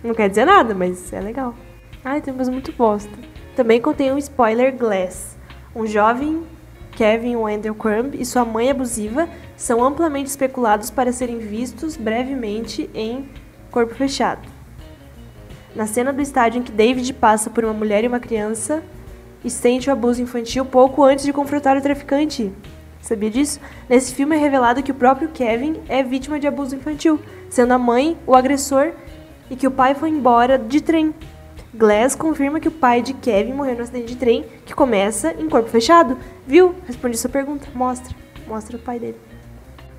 Não quer dizer nada, mas é legal. Ai, tem coisa muito bosta. Também contém um spoiler Glass. Um jovem Kevin Wendell Crumb e sua mãe abusiva são amplamente especulados para serem vistos brevemente em Corpo Fechado. Na cena do estádio em que David passa por uma mulher e uma criança e sente o abuso infantil pouco antes de confrontar o traficante. Sabia disso? Nesse filme é revelado que o próprio Kevin é vítima de abuso infantil, sendo a mãe o agressor e que o pai foi embora de trem. Glass confirma que o pai de Kevin morreu no acidente de trem, que começa em corpo fechado. Viu? Respondi sua pergunta. Mostra. Mostra o pai dele.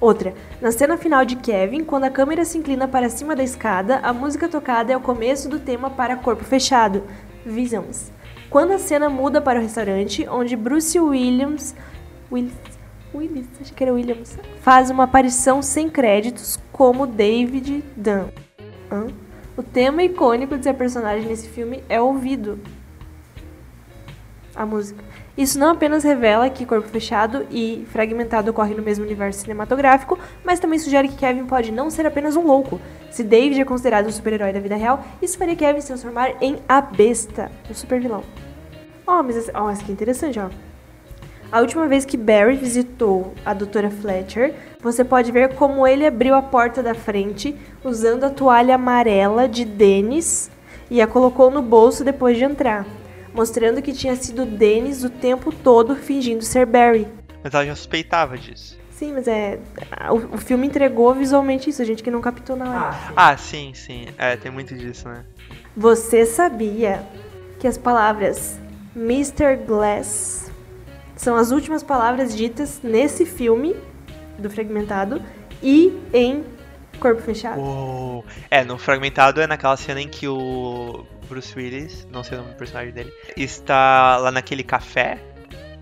Outra. Na cena final de Kevin, quando a câmera se inclina para cima da escada, a música tocada é o começo do tema para corpo fechado. Visions. Quando a cena muda para o restaurante, onde Bruce Williams. Willis, Willis, acho que era Williams. Faz uma aparição sem créditos como David Dunn. Hã? O tema icônico de ser personagem nesse filme é ouvido. A música. Isso não apenas revela que Corpo Fechado e Fragmentado ocorrem no mesmo universo cinematográfico, mas também sugere que Kevin pode não ser apenas um louco. Se David é considerado um super-herói da vida real, isso faria Kevin se transformar em a besta, o super-vilão. Ó, mas ó, esse aqui é interessante, ó. A última vez que Barry visitou a Dra. Fletcher, você pode ver como ele abriu a porta da frente usando a toalha amarela de Dennis e a colocou no bolso depois de entrar, mostrando que tinha sido Dennis o tempo todo fingindo ser Barry. Mas ela já suspeitava disso. Sim, mas é. O, o filme entregou visualmente isso, a gente que não captou na hora. Ah, sim. Ah, sim, sim. É, tem muito disso, né? Você sabia que as palavras Mr. Glass são as últimas palavras ditas nesse filme do Fragmentado e em Corpo Fechado? Uou. É, no Fragmentado é naquela cena em que o Bruce Willis, não sei o nome do personagem dele, está lá naquele café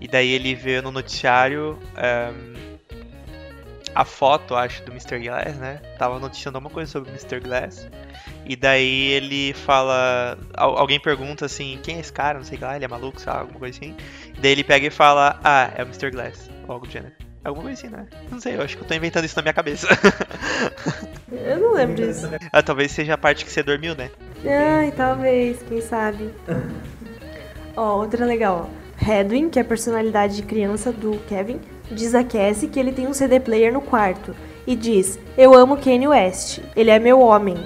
e daí ele vê no noticiário ehm, a foto, acho, do Mr. Glass, né? Tava noticiando alguma coisa sobre o Mr. Glass. E daí ele fala. al- Alguém pergunta assim, quem é esse cara? Não sei lá, ele é maluco, sabe? Alguma coisa assim. Daí ele pega e fala, ah, é o Mr. Glass. Algo do gênero. Alguma coisa assim, né? Não sei, eu acho que eu tô inventando isso na minha cabeça. Eu não lembro disso. ah, talvez seja a parte que você dormiu, né? Ai, talvez, quem sabe. Ó, outra legal, ó. Hedwin, que é a personalidade de criança do Kevin, diz a Cassie que ele tem um CD player no quarto e diz: Eu amo Kanye West, ele é meu homem.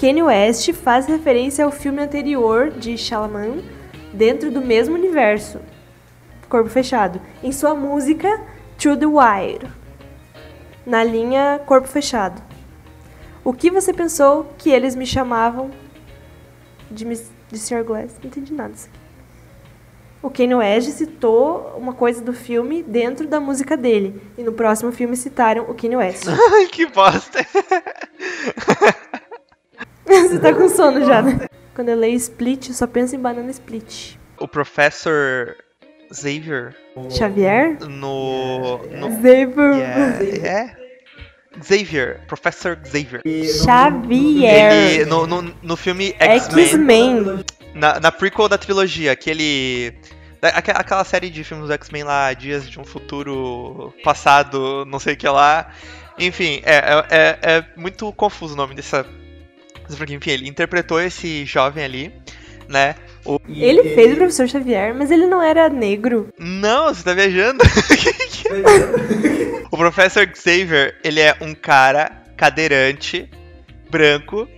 Kanye West faz referência ao filme anterior de Shalaman dentro do mesmo universo, Corpo Fechado, em sua música To the Wire, na linha Corpo Fechado. O que você pensou que eles me chamavam de, Miss- de Sr. Glass? Não entendi nada. O Kanye West citou uma coisa do filme dentro da música dele. E no próximo filme citaram o Kanye West. Ai, que bosta. Você tá com sono já, né? Quando eu leio Split, eu só penso em banana split. o professor Xavier Xavier? no. no Xavier. yeah, é? Xavier, Professor Xavier. Xavier. Ele, no, no, no filme X-Men, X-Men. na, na prequel da trilogia, aquele. da- aque- Aquela série de filmes do X-Men lá, Dias de um Futuro Passado, não sei o que lá. Enfim, é, é, é- é muito confuso o nome dessa. Porque, enfim, ele interpretou esse jovem ali, né? O- Ele fez o professor Xavier, mas ele não era negro. Não, você tá viajando. o Professor Xavier, ele é um cara cadeirante, branco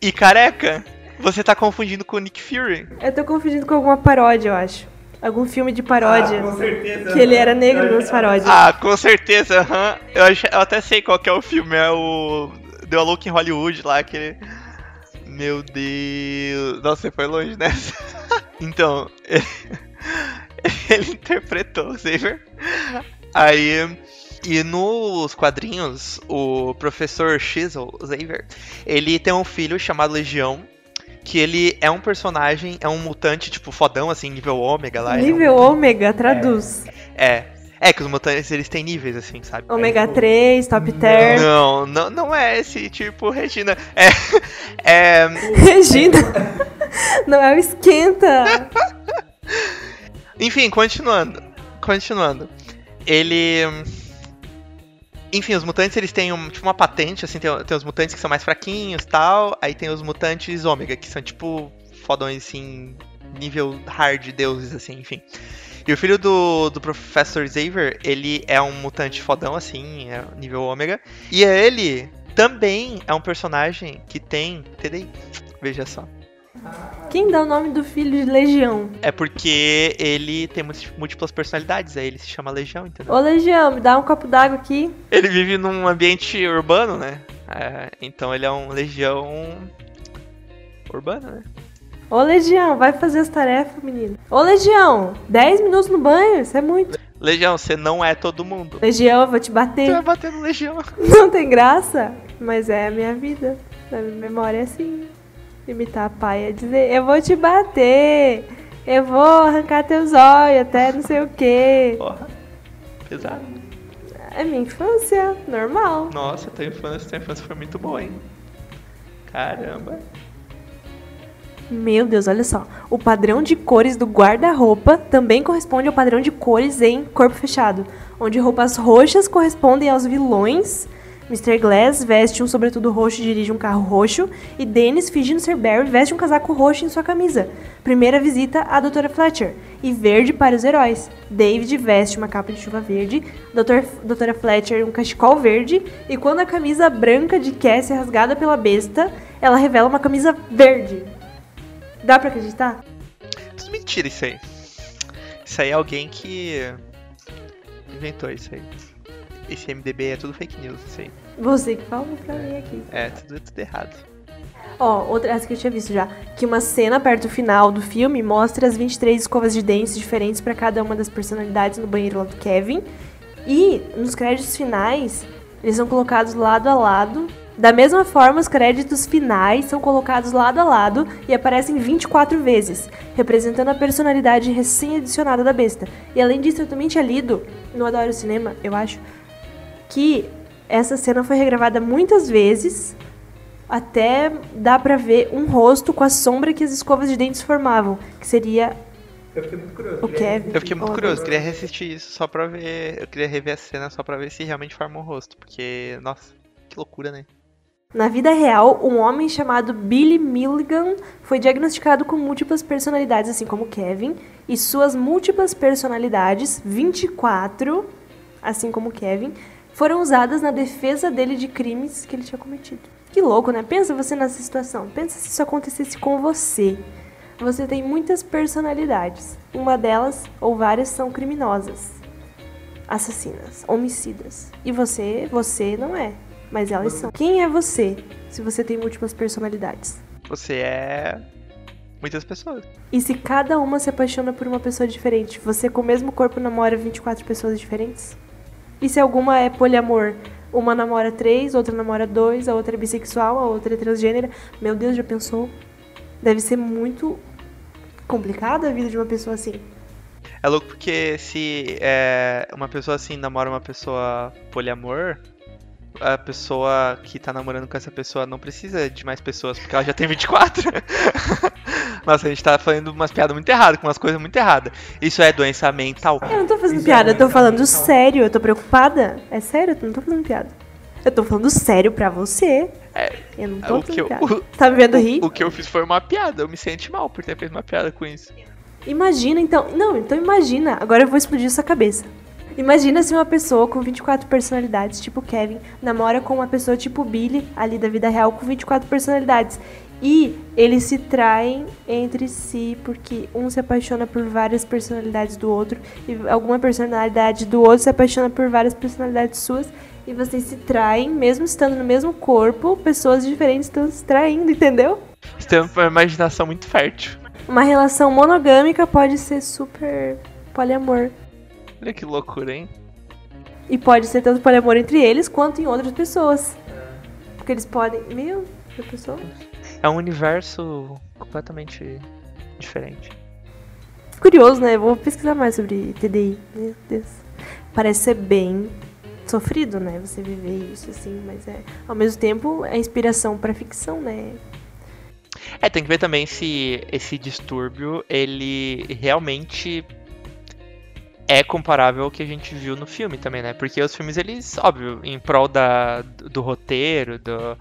e careca. Você tá confundindo com o Nick Fury. Eu tô confundindo com alguma paródia, eu acho. Algum filme de paródia. Ah, com certeza. que ele era negro nas paródias. Ah, com certeza, aham. Eu, acho- eu até sei qual que é o filme, é o The Look em Hollywood lá, aquele... Meu Deus... Nossa, você foi longe nessa. então, ele, interpretou o Xavier. Aí... E nos quadrinhos, o professor Chisel, Xavier, ele tem um filho chamado Legião, que ele é um personagem, é um mutante, tipo, fodão, assim, nível ômega lá. ele é um- Nível ômega, traduz. é. É que os mutantes eles têm níveis, assim, sabe? Ômega 3, top term. Não, não, não é esse tipo, Regina. É. É. Regina. Não é o esquenta. Enfim, continuando. Continuando. Ele. Enfim, os mutantes eles têm um, tipo uma patente, assim, tem, tem os mutantes que são mais fraquinhos tal. Aí tem os mutantes ômega, que são tipo fodões assim, nível hard deuses, assim, enfim. E o filho do, do Professor Xavier, ele é um mutante fodão, assim, é nível ômega. E ele também é um personagem que tem. Entendeu? Veja só. Quem dá o nome do filho de Legião? É porque ele tem múlti- múltiplas personalidades, aí ele se chama Legião, entendeu? Ô, Legião, me dá um copo d'água aqui. Ele vive num ambiente urbano, né? É, então ele é um legião urbano, né? Ô, Legião, vai fazer as tarefas, menino. Ô, Legião, 10 minutos no banho, isso é muito. Legião, você não é todo mundo. Legião, eu vou te Você bater. vai bater no Legião. Não tem graça, mas é a minha vida. A minha memória é assim. Imitar a pai é dizer, eu vou te bater. Eu vou arrancar teus olhos até não sei o quê. Porra. Pesado. É minha infância, normal. Nossa, tua infância, tua infância foi muito boa, hein? Caramba. Meu Deus, olha só. O padrão de cores do guarda-roupa também corresponde ao padrão de cores em Corpo Fechado, onde roupas roxas correspondem aos vilões. Mr. Glass veste um sobretudo roxo e dirige um carro roxo, e Dennis, fingindo ser Barry, veste um casaco roxo em sua camisa. Primeira visita à Dra. Fletcher. E verde para os heróis. David veste uma capa de chuva verde, Dr. Dra. Fletcher um cachecol verde, e quando a camisa branca de Cassie é rasgada pela besta, ela revela uma camisa verde. Dá pra acreditar? Tudo mentira isso aí. Isso aí é alguém que inventou isso aí. Esse MDB é tudo fake news, isso aí. Você que falou pra mim aqui. É, tudo, tudo errado. Ó, outra essa que eu tinha visto já, que uma cena perto do final do filme mostra as 23 escovas de dentes diferentes pra cada uma das personalidades no banheiro lá do Kevin. E nos créditos finais, eles são colocados lado a lado. Da mesma forma, os créditos finais são colocados lado a lado e aparecem 24 vezes, representando a personalidade recém-adicionada da besta. E além disso, eu também tinha lido no Adoro Cinema, eu acho, que essa cena foi regravada muitas vezes até dá pra ver um rosto com a sombra que as escovas de dentes formavam, que seria Eu fiquei muito curioso. o queria Kevin. Eu fiquei muito curioso, queria reassistir isso só pra ver. Eu queria rever a cena só pra ver se realmente forma o rosto. Porque, nossa, que loucura, né? Na vida real, um homem chamado Billy Milligan foi diagnosticado com múltiplas personalidades, assim como Kevin, e suas múltiplas personalidades, 24, assim como Kevin, foram usadas na defesa dele de crimes que ele tinha cometido. Que louco, né? Pensa você nessa situação. Pensa se isso acontecesse com você. Você tem muitas personalidades. Uma delas, ou várias, são criminosas, assassinas, homicidas. E você, você não é. Mas elas são. Quem é você se você tem múltiplas personalidades? Você é. Muitas pessoas. E se cada uma se apaixona por uma pessoa diferente, você com o mesmo corpo namora 24 pessoas diferentes? E se alguma é poliamor? Uma namora três, outra namora dois, a outra é bissexual, a outra é transgênera. Meu Deus, já pensou? Deve ser muito complicada a vida de uma pessoa assim. É louco porque se é, uma pessoa assim namora uma pessoa poliamor, a pessoa que tá namorando com essa pessoa não precisa de mais pessoas, porque ela já tem 24. Nossa, a gente tá falando umas piadas muito erradas, com umas coisas muito erradas. Isso é doença mental. Eu não tô fazendo Isso piada, é eu tô falando mental. sério, eu tô preocupada. É sério, eu não tô fazendo piada. Eu tô falando sério pra você. É, Eu não tô o, que fazendo eu, piada. o, Tá me vendo rir? o que eu fiz foi uma piada, eu me senti mal por ter feito uma piada com isso. Imagina então. Não, então imagina. Agora eu vou explodir sua cabeça. Imagina se uma pessoa com 24 personalidades, tipo Kevin, namora com uma pessoa tipo Billy, ali da vida real, com 24 personalidades. E eles se traem entre si porque um se apaixona por várias personalidades do outro e alguma personalidade do outro se apaixona por várias personalidades suas e vocês se traem, mesmo estando no mesmo corpo, pessoas diferentes estão se traindo, entendeu? Você tem uma imaginação muito fértil. Uma relação monogâmica pode ser super poliamor. Olha que loucura, hein? E pode ser tanto poliamor entre eles quanto em outras pessoas. Porque eles podem. Meu, a pessoa. É um universo completamente diferente. Curioso, né? Vou pesquisar mais sobre TDI. Meu Deus. Parece ser bem sofrido, né? Você viver isso assim, mas é. Ao mesmo tempo, é inspiração pra ficção, né? É, tem que ver também se esse distúrbio, ele realmente é comparável ao que a gente viu no filme também, né? Porque os filmes, eles, óbvio, em prol da, do roteiro, do,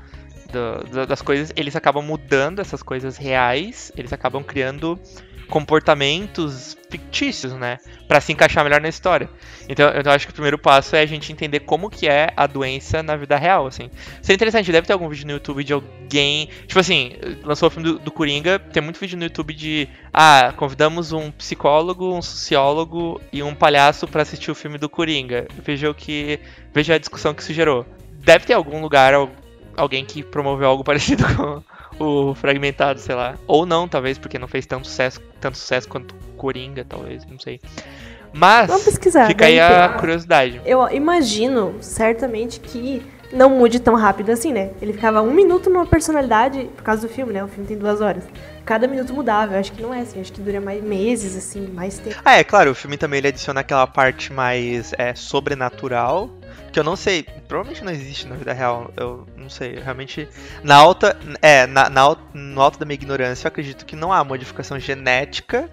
do- das coisas, eles acabam mudando essas coisas reais, eles acabam criando comportamentos fictícios, né? Pra se encaixar melhor na história. Então, eu acho que o primeiro passo é a gente entender como que é a doença na vida real, assim. Isso é interessante, deve ter algum vídeo no YouTube de alguém. Tipo assim, lançou o filme do, do Coringa, tem muito vídeo no YouTube de. Ah, convidamos um psicólogo, um sociólogo e um palhaço pra assistir o filme do Coringa. Veja o que. Veja a discussão que isso gerou. Deve ter algum lugar, al- alguém que promoveu algo parecido com, o fragmentado, sei lá. Ou não, talvez, porque não fez tanto sucesso, tanto sucesso quanto Coringa, talvez, não sei. Mas Vamos pesquisar, fica aí a curiosidade. Eu imagino, certamente, que não mude tão rápido assim, né? Ele ficava um minuto numa personalidade, por causa do filme, né? O filme tem duas horas. Cada minuto mudava. Eu acho que não é assim. Acho que dura mais meses, assim, mais tempo. Ah, é claro, o filme também ele adiciona aquela parte mais é, sobrenatural, que eu não sei, provavelmente não existe na vida real, eu não sei, realmente, na alta, é, na, na no alto da minha ignorância, eu acredito que não há modificação genética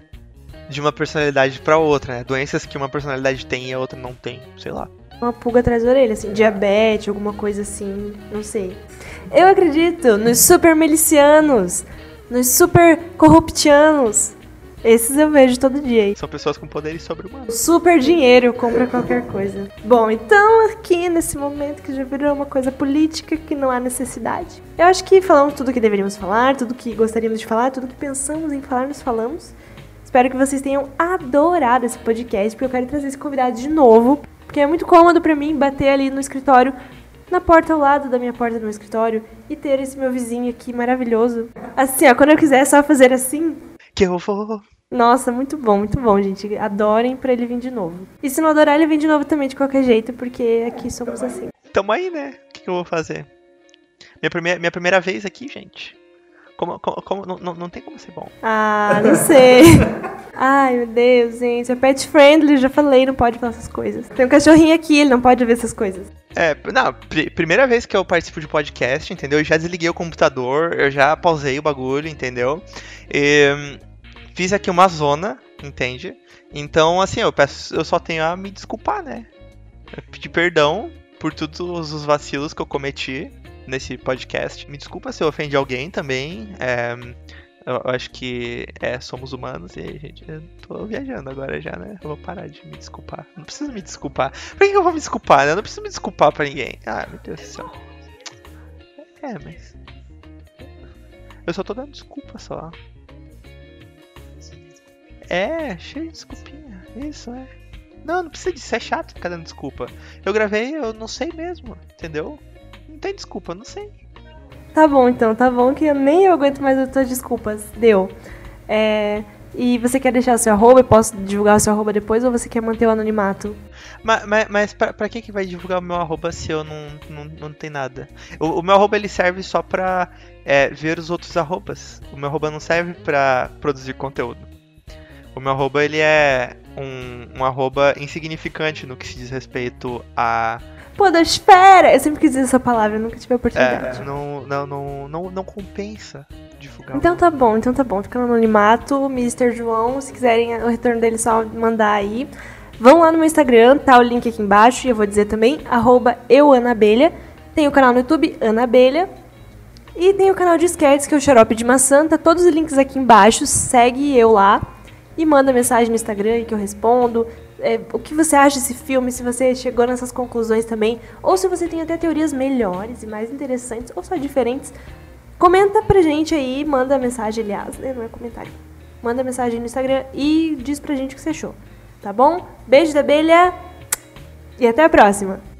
de uma personalidade pra outra, né? Doenças que uma personalidade tem e a outra não tem, sei lá. Uma pulga atrás da orelha, assim, diabetes, alguma coisa assim, não sei. Eu acredito nos super milicianos, nos super corruptianos. Esses eu vejo todo dia aí. São pessoas com poderes sobre-humanos. Super dinheiro compra qualquer coisa. Bom, então aqui nesse momento que já virou uma coisa política que não há necessidade. Eu acho que falamos tudo que deveríamos falar, tudo que gostaríamos de falar, tudo que pensamos em falar, nós falamos. Espero que vocês tenham adorado esse podcast, porque eu quero trazer esse convidado de novo, porque é muito cômodo pra mim bater ali no escritório, na porta ao lado da minha porta do meu escritório e ter esse meu vizinho aqui maravilhoso. Assim, ó, quando eu quiser é só fazer assim, Que eu vou. nossa, muito bom, muito bom, gente. Adorem pra ele vir de novo. E se não adorar, ele vem de novo também, de qualquer jeito, porque aqui somos assim. Tamo aí, né? O que, eu vou fazer? Minha primeira, minha primeira vez aqui, gente. Como, como, como- não, não, não tem como ser bom. Ah, não sei. Ai, meu Deus, gente. É pet friendly, já falei, não pode falar essas coisas. Tem um cachorrinho aqui, ele não pode ver essas coisas. É, não, pri- primeira vez que eu participo de podcast, entendeu? Eu já desliguei o computador, eu já pausei o bagulho, entendeu? E, fiz aqui uma zona, entende? Então, assim, eu peço, eu só tenho a me desculpar, né? Pedir perdão por todos os vacilos que eu cometi nesse podcast. Me desculpa se eu ofendi alguém também. é, eu acho que é, somos humanos e, gente, eu tô viajando agora já, né? Eu vou parar de me desculpar. Não preciso me desculpar. Por que que eu vou me desculpar, né? Eu não preciso me desculpar pra ninguém. Ah, meu Deus do céu. É, mas. Eu só tô dando desculpa só. É, cheio de desculpinha. Isso, é. Não, não precisa disso, é chato ficar dando desculpa. Eu gravei, eu não sei mesmo, entendeu? Não tem desculpa, eu não sei. Tá bom, então, tá bom que eu nem eu aguento mais as tuas desculpas. Deu. É, E você quer deixar o seu arroba? Eu posso divulgar o seu arroba depois ou você quer manter o anonimato? Mas, mas, mas pra, pra que, que vai divulgar o meu arroba se eu não, não, não tem nada? O, o meu arroba ele serve só pra é, ver os outros arrobas. O meu arroba não serve pra produzir conteúdo. O meu arroba ele é um, um arroba insignificante no que se diz respeito a. Podosfera! Eu sempre quis dizer essa palavra, nunca tive a oportunidade. É, não, não, não, não, não compensa divulgar. Então tá bom, então tá bom. Fica no anonimato, Mr. João. Se quiserem o retorno dele, só mandar aí. Vão lá no meu Instagram, tá o link aqui embaixo. E eu vou dizer também, arroba euanaabelha. Tem o canal no YouTube, Ana Abelha. E tem o canal de sketches, que é o Xarope de Maçã. Tá todos os links aqui embaixo. Segue eu lá. E manda mensagem no Instagram que eu respondo. É, o que você acha desse filme, se você chegou nessas conclusões também. Ou se você tem até teorias melhores e mais interessantes, ou só diferentes. Comenta pra gente aí, manda mensagem, aliás, né? Não é comentário. Manda mensagem no Instagram e diz pra gente o que você achou. Tá bom? Beijo da abelha e até a próxima!